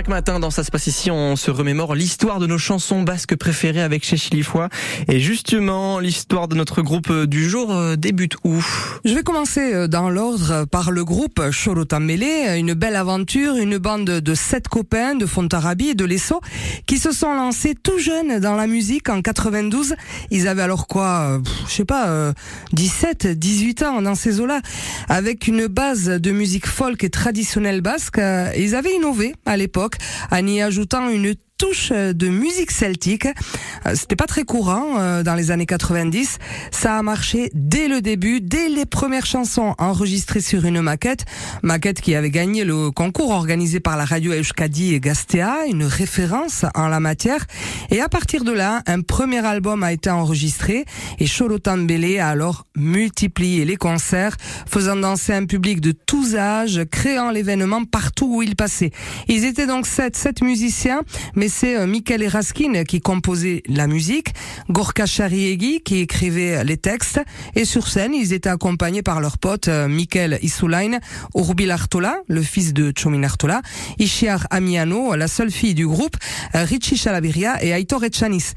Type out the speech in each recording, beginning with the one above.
Chaque matin dans Ça se passe ici, on se remémore l'histoire de nos chansons basques préférées avec chez Chilifoy. Et justement, l'histoire de notre groupe du jour euh, débute où? Je vais commencer euh, dans l'ordre par le groupe Chorotamele, une belle aventure, une bande de sept copains de Fontarabie et de Lesso qui se sont lancés tout jeunes dans la musique en 92. Ils avaient alors quoi, euh, je sais pas, 17, 18 ans dans ces eaux-là, avec une base de musique folk et traditionnelle basque. Ils avaient innové à l'époque en y ajoutant une touche de musique celtique. Euh, c'était pas très courant euh, dans les années 90. Ça a marché dès le début, dès les premières chansons enregistrées sur une maquette, maquette qui avait gagné le concours organisé par la radio Euskadi et Gastea, une référence en la matière. Et à partir de là, un premier album a été enregistré et Cholotan Bele a alors multiplié les concerts, faisant danser un public de tous âges, créant l'événement partout où il passait. Ils étaient donc sept, sept musiciens, mais c'est euh, Michael Eraskin qui composait la musique, Gorka Chariegi qui écrivait les textes, et sur scène, ils étaient accompagnés par leur pote euh, Michael Isulain, Urbil Artola, le fils de Chomin Artola, Ishiar Amiano, la seule fille du groupe, euh, Richie Chalabiria et Aitor Etchanis.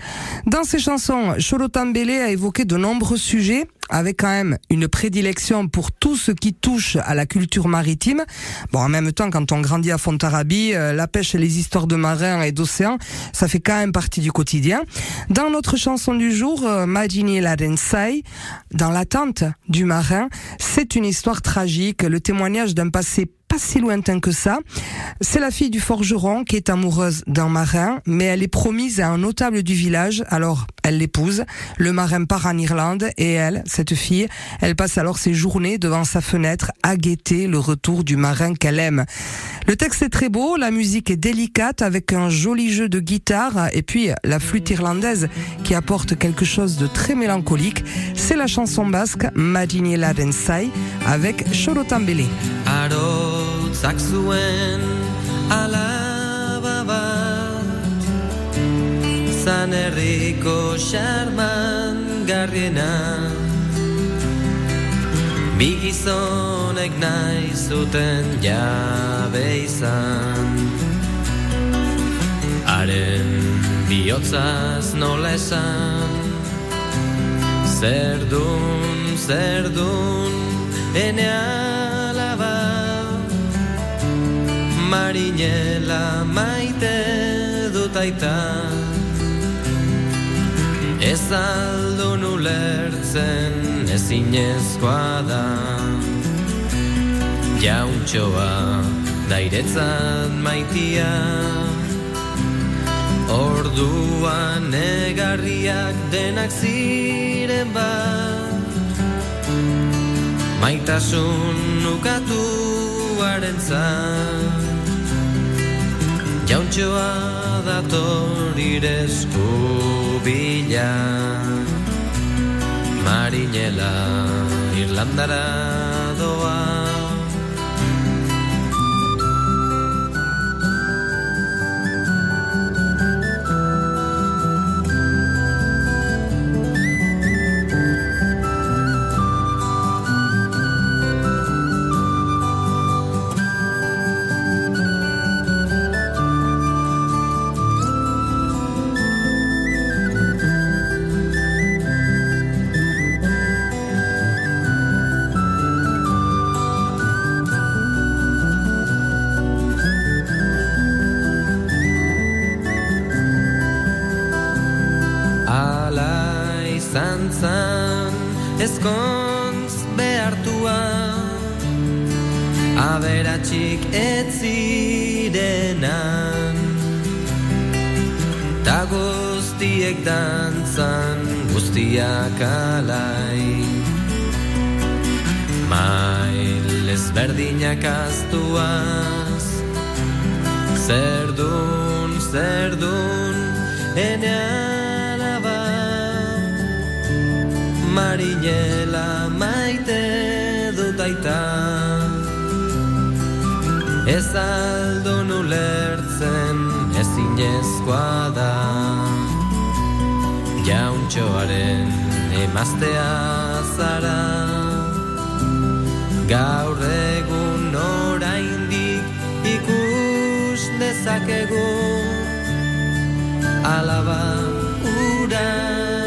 Dans ses chansons, Chorotambele a évoqué de nombreux sujets avec quand même une prédilection pour tout ce qui touche à la culture maritime. Bon, en même temps, quand on grandit à Fontarabie, la pêche et les histoires de marins et d'océans ça fait quand même partie du quotidien. Dans notre chanson du jour, euh, Magini dans l'attente du marin, c'est une histoire tragique, le témoignage d'un passé pas si lointain que ça. C'est la fille du forgeron qui est amoureuse d'un marin, mais elle est promise à un notable du village, alors elle l'épouse. Le marin part en Irlande et elle, cette fille, elle passe alors ses journées devant sa fenêtre à guetter le retour du marin qu'elle aime. Le texte est très beau, la musique est délicate avec un joli jeu de guitare et puis la flûte irlandaise qui apporte quelque chose de très mélancolique. C'est la chanson basque Madine Densai avec Tambele. Zak zuen alaba bat Zan herriko xarman garriena. Bigizonek nahi zuten jabe izan. Haren bihotzaz nola esan Zer dun, dun, marinela maite dut aita Ez aldo nulertzen ezinezkoa da. Jauntxoa dairetzat maitia. Orduan negarriak denak ziren bat. Maitasun nukatu arentzat txoa dator irezku bila. Marinela Irlandara doa ezkontz behartua Aberatxik ez zirenan Ta guztiek dantzan guztiak alai. Mail ezberdinak aztuaz Zerdun, zerdun, enean marinela maite dut aita Ez aldo nulertzen ez inezkoa da. Jauntxoaren emaztea zara. Gaur egun oraindik ikus dezak dezakegu. Alaba ura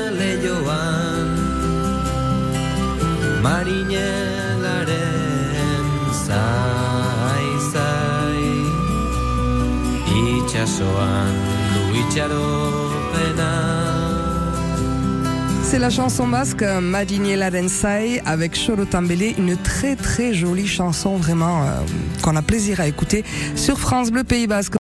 C'est la chanson basque Madinier Larensai avec Cholo Tambélé, une très très jolie chanson vraiment euh, qu'on a plaisir à écouter sur France Bleu Pays Basque.